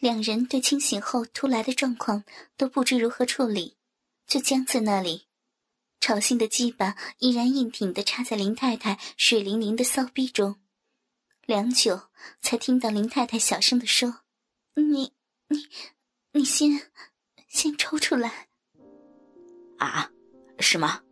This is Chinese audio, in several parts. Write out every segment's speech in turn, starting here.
两人对清醒后突来的状况都不知如何处理，就僵在那里。朝心的鸡巴依然硬挺的插在林太太水灵灵的骚逼中，良久才听到林太太小声的说：“你、你、你先、先抽出来。”啊，是吗？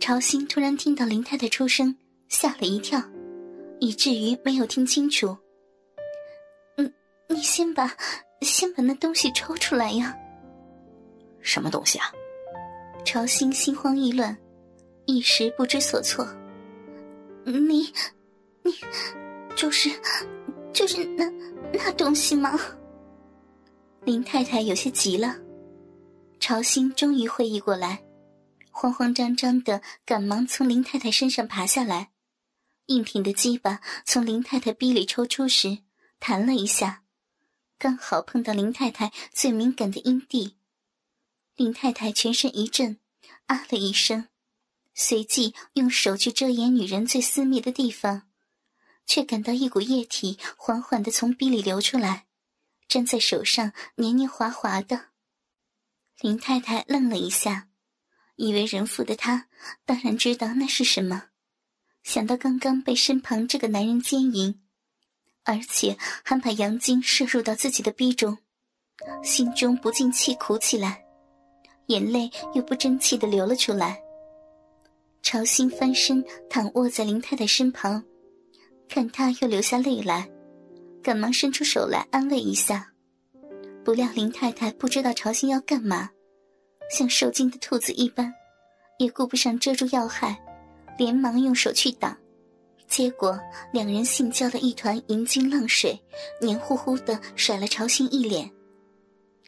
朝心突然听到林太太出声，吓了一跳，以至于没有听清楚。你先把，先把那东西抽出来呀！什么东西啊？朝心心慌意乱，一时不知所措。你，你，就是，就是那那东西吗？林太太有些急了。朝心终于会意过来，慌慌张张的赶忙从林太太身上爬下来，硬挺的鸡巴从林太太逼里抽出时，弹了一下。刚好碰到林太太最敏感的阴蒂，林太太全身一震，啊了一声，随即用手去遮掩女人最私密的地方，却感到一股液体缓缓的从鼻里流出来，粘在手上黏黏滑滑的。林太太愣了一下，以为人妇的她当然知道那是什么，想到刚刚被身旁这个男人奸淫。而且还把阳精射入到自己的逼中，心中不禁气苦起来，眼泪又不争气的流了出来。朝心翻身躺卧在林太太身旁，看她又流下泪来，赶忙伸出手来安慰一下。不料林太太不知道朝心要干嘛，像受惊的兔子一般，也顾不上遮住要害，连忙用手去挡。结果两人性交的一团银金浪水，黏糊糊的甩了朝心一脸。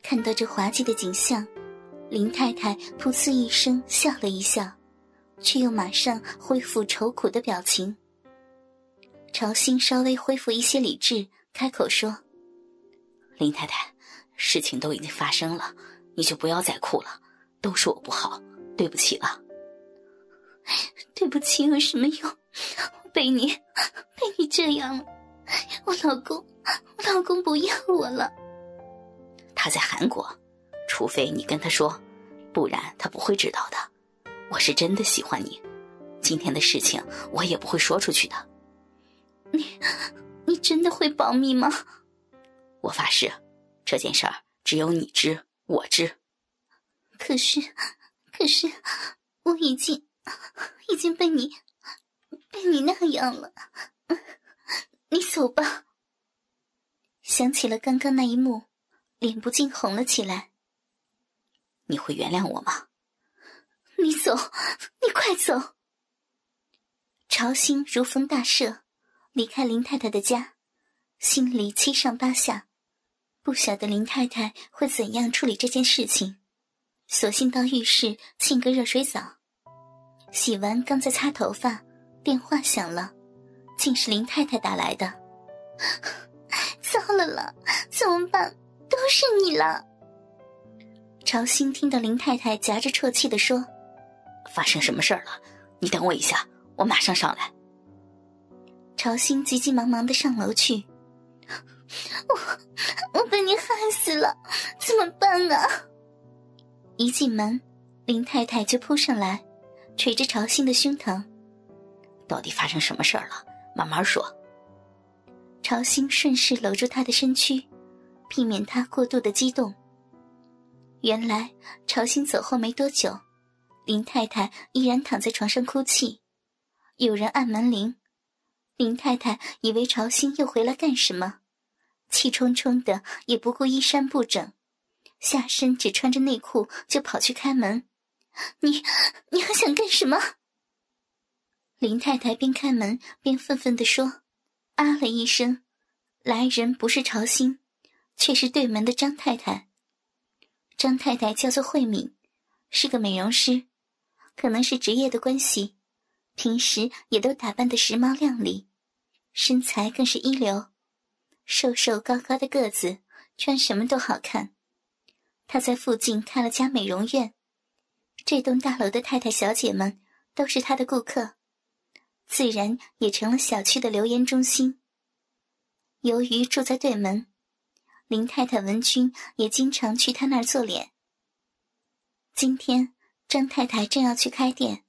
看到这滑稽的景象，林太太噗呲一声笑了一笑，却又马上恢复愁苦的表情。朝心稍微恢复一些理智，开口说：“林太太，事情都已经发生了，你就不要再哭了，都是我不好，对不起了。对不起有什么用？”被你，被你这样了，我老公，我老公不要我了。他在韩国，除非你跟他说，不然他不会知道的。我是真的喜欢你，今天的事情我也不会说出去的。你，你真的会保密吗？我发誓，这件事儿只有你知，我知。可是，可是，我已经，已经被你。被你那样了，你走吧。想起了刚刚那一幕，脸不禁红了起来。你会原谅我吗？你走，你快走。朝心如逢大赦，离开林太太的家，心里七上八下，不晓得林太太会怎样处理这件事情，索性到浴室浸个热水澡，洗完刚在擦头发。电话响了，竟是林太太打来的。糟了了，怎么办？都是你了。朝心听到林太太夹着啜泣的说：“发生什么事儿了？你等我一下，我马上上来。”朝心急急忙忙的上楼去。我我被你害死了，怎么办啊？一进门，林太太就扑上来，捶着朝心的胸膛。到底发生什么事儿了？慢慢说。朝心顺势搂住他的身躯，避免他过度的激动。原来朝心走后没多久，林太太依然躺在床上哭泣。有人按门铃，林太太以为朝心又回来干什么，气冲冲的也不顾衣衫不整，下身只穿着内裤就跑去开门。你你还想干什么？林太太边开门边愤愤地说：“啊了一声，来人不是朝心，却是对门的张太太。张太太叫做慧敏，是个美容师，可能是职业的关系，平时也都打扮的时髦靓丽，身材更是一流，瘦瘦高高的个子，穿什么都好看。她在附近开了家美容院，这栋大楼的太太小姐们都是他的顾客。”自然也成了小区的留言中心。由于住在对门，林太太文君也经常去他那儿做脸。今天张太太正要去开店，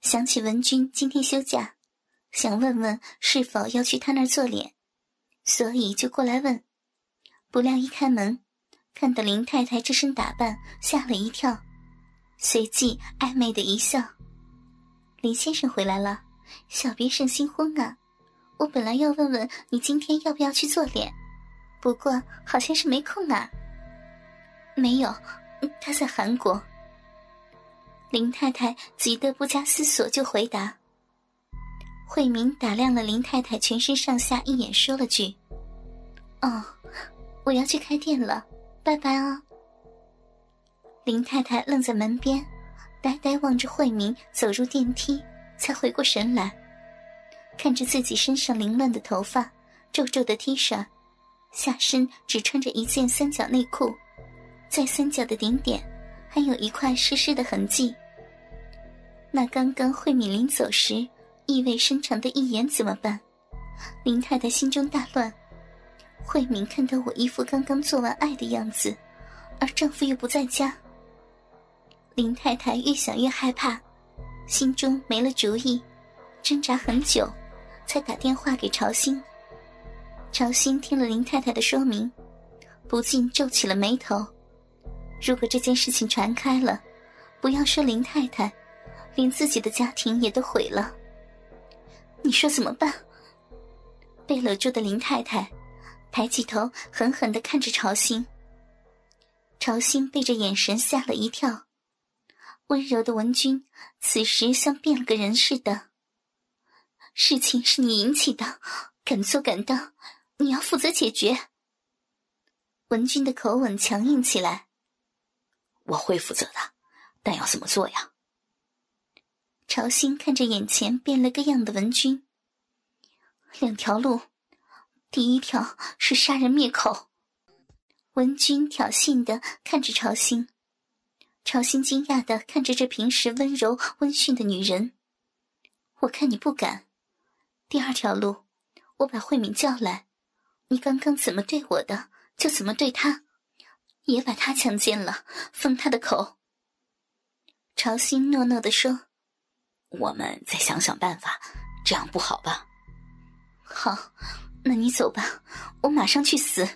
想起文君今天休假，想问问是否要去他那儿做脸，所以就过来问。不料一开门，看到林太太这身打扮，吓了一跳，随即暧昧的一笑：“林先生回来了，小别胜新婚啊！我本来要问问你今天要不要去做脸，不过好像是没空啊。”“没有，他在韩国。”林太太急得不加思索就回答。慧明打量了林太太全身上下一眼，说了句：“哦。”我要去开店了，拜拜啊！林太太愣在门边，呆呆望着慧敏走入电梯，才回过神来，看着自己身上凌乱的头发、皱皱的 T 恤，下身只穿着一件三角内裤，在三角的顶点还有一块湿湿的痕迹。那刚刚慧敏临走时意味深长的一眼怎么办？林太太心中大乱。慧敏看到我一副刚刚做完爱的样子，而丈夫又不在家。林太太越想越害怕，心中没了主意，挣扎很久，才打电话给朝兴。朝兴听了林太太的说明，不禁皱起了眉头。如果这件事情传开了，不要说林太太，连自己的家庭也都毁了。你说怎么办？被搂住的林太太。抬起头，狠狠的看着朝兴。朝兴被这眼神吓了一跳。温柔的文君此时像变了个人似的。事情是你引起的，敢做敢当，你要负责解决。文君的口吻强硬起来。我会负责的，但要怎么做呀？朝兴看着眼前变了个样的文君。两条路。第一条是杀人灭口。文君挑衅的看着朝兴，朝心惊讶的看着这平时温柔温驯的女人。我看你不敢。第二条路，我把慧敏叫来，你刚刚怎么对我的，就怎么对她，也把她强奸了，封她的口。朝心诺诺的说：“我们再想想办法，这样不好吧？”好。那你走吧，我马上去死。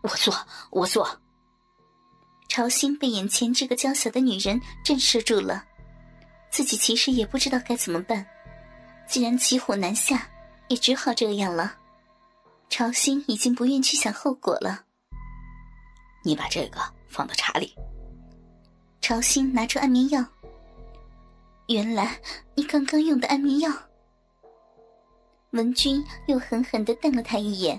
我做，我做。朝兴被眼前这个娇小的女人震慑住了，自己其实也不知道该怎么办。既然骑虎难下，也只好这样了。朝兴已经不愿去想后果了。你把这个放到茶里。朝兴拿出安眠药。原来你刚刚用的安眠药。文君又狠狠的瞪了他一眼。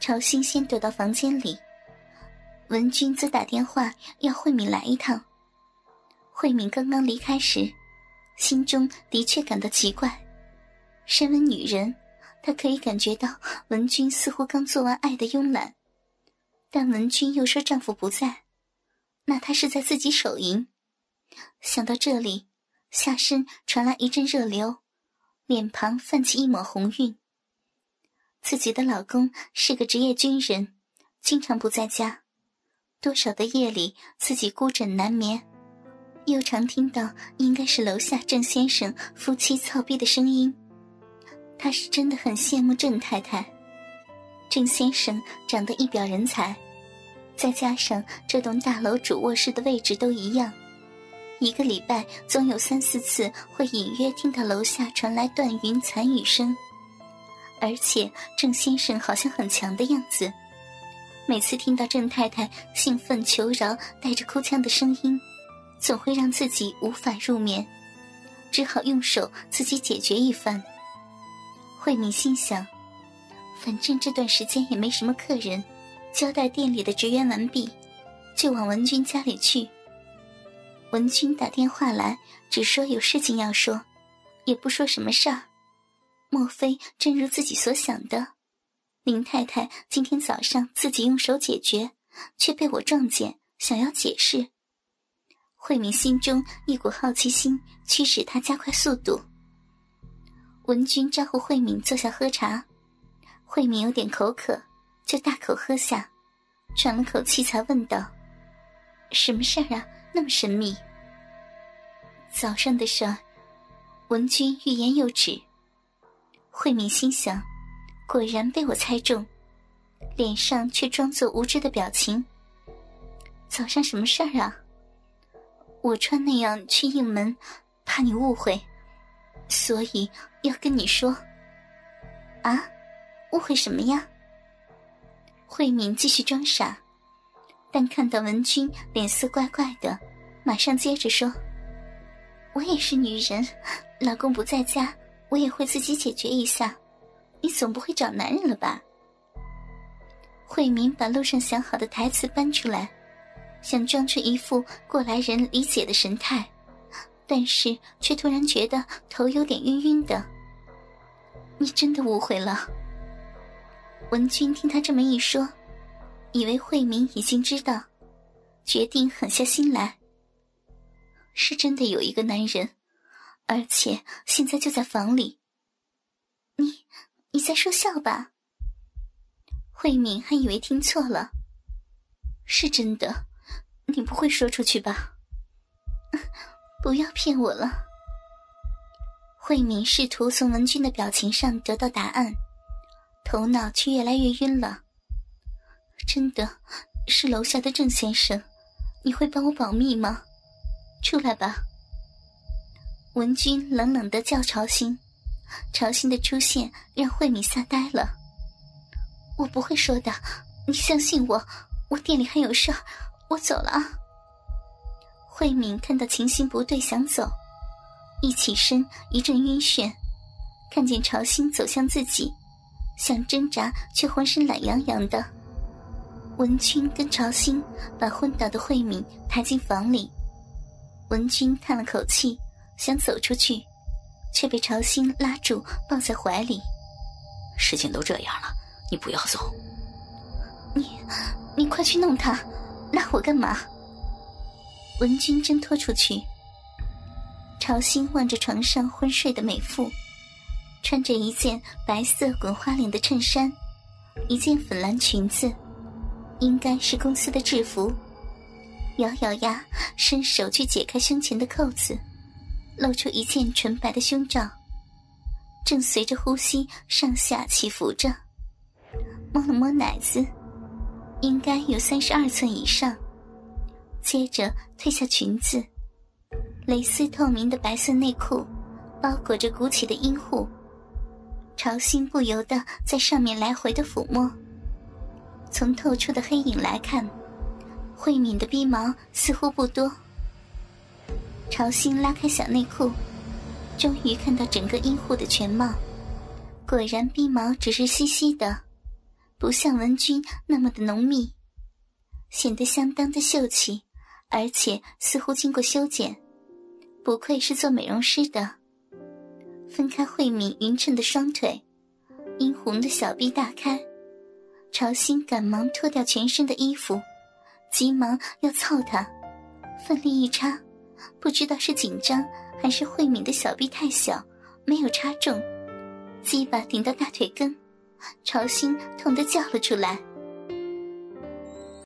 朝兴先躲到房间里，文君则打电话要慧敏来一趟。慧敏刚刚离开时，心中的确感到奇怪。身为女人，她可以感觉到文君似乎刚做完爱的慵懒，但文君又说丈夫不在，那她是在自己手淫。想到这里，下身传来一阵热流。脸庞泛起一抹红晕。自己的老公是个职业军人，经常不在家，多少的夜里自己孤枕难眠，又常听到应该是楼下郑先生夫妻操逼的声音。他是真的很羡慕郑太太，郑先生长得一表人才，再加上这栋大楼主卧室的位置都一样。一个礼拜总有三四次会隐约听到楼下传来断云残雨声，而且郑先生好像很强的样子。每次听到郑太太兴奋求饶、带着哭腔的声音，总会让自己无法入眠，只好用手自己解决一番。慧敏心想，反正这段时间也没什么客人，交代店里的职员完毕，就往文君家里去。文君打电话来，只说有事情要说，也不说什么事儿。莫非正如自己所想的，林太太今天早上自己用手解决，却被我撞见，想要解释。慧敏心中一股好奇心驱使她加快速度。文君招呼慧敏坐下喝茶，慧敏有点口渴，就大口喝下，喘了口气才问道：“什么事儿啊？那么神秘？”早上的事儿，文君欲言又止。慧敏心想，果然被我猜中，脸上却装作无知的表情。早上什么事儿啊？我穿那样去应门，怕你误会，所以要跟你说。啊，误会什么呀？慧敏继续装傻，但看到文君脸色怪怪的，马上接着说：“我也是女人，老公不在家，我也会自己解决一下。你总不会找男人了吧？”慧敏把路上想好的台词搬出来。想装出一副过来人理解的神态，但是却突然觉得头有点晕晕的。你真的误会了。文君听他这么一说，以为慧明已经知道，决定狠下心来。是真的有一个男人，而且现在就在房里。你你在说笑吧？慧敏还以为听错了，是真的。你不会说出去吧？不要骗我了。慧敏试图从文君的表情上得到答案，头脑却越来越晕了。真的是楼下的郑先生，你会帮我保密吗？出来吧。文君冷冷的叫朝兴，朝兴的出现让慧敏吓呆了。我不会说的，你相信我，我店里还有事儿。我走了啊！慧敏看到情形不对，想走，一起身一阵晕眩，看见朝兴走向自己，想挣扎却浑身懒洋洋的。文君跟朝兴把昏倒的慧敏抬进房里，文君叹了口气，想走出去，却被朝兴拉住，抱在怀里。事情都这样了，你不要走。你，你快去弄他！拉我干嘛？文君挣脱出去。朝兴望着床上昏睡的美妇，穿着一件白色滚花领的衬衫，一件粉蓝裙子，应该是公司的制服。咬咬牙，伸手去解开胸前的扣子，露出一件纯白的胸罩，正随着呼吸上下起伏着。摸了摸奶子。应该有三十二寸以上。接着褪下裙子，蕾丝透明的白色内裤包裹着鼓起的阴户，朝心不由得在上面来回的抚摸。从透出的黑影来看，慧敏的鼻毛似乎不多。朝心拉开小内裤，终于看到整个阴户的全貌，果然逼毛只是稀稀的。不像文君那么的浓密，显得相当的秀气，而且似乎经过修剪，不愧是做美容师的。分开慧敏匀称的双腿，殷红的小臂大开，朝心赶忙脱掉全身的衣服，急忙要操他，奋力一插，不知道是紧张还是慧敏的小臂太小，没有插中，鸡巴顶到大腿根。朝心痛得叫了出来。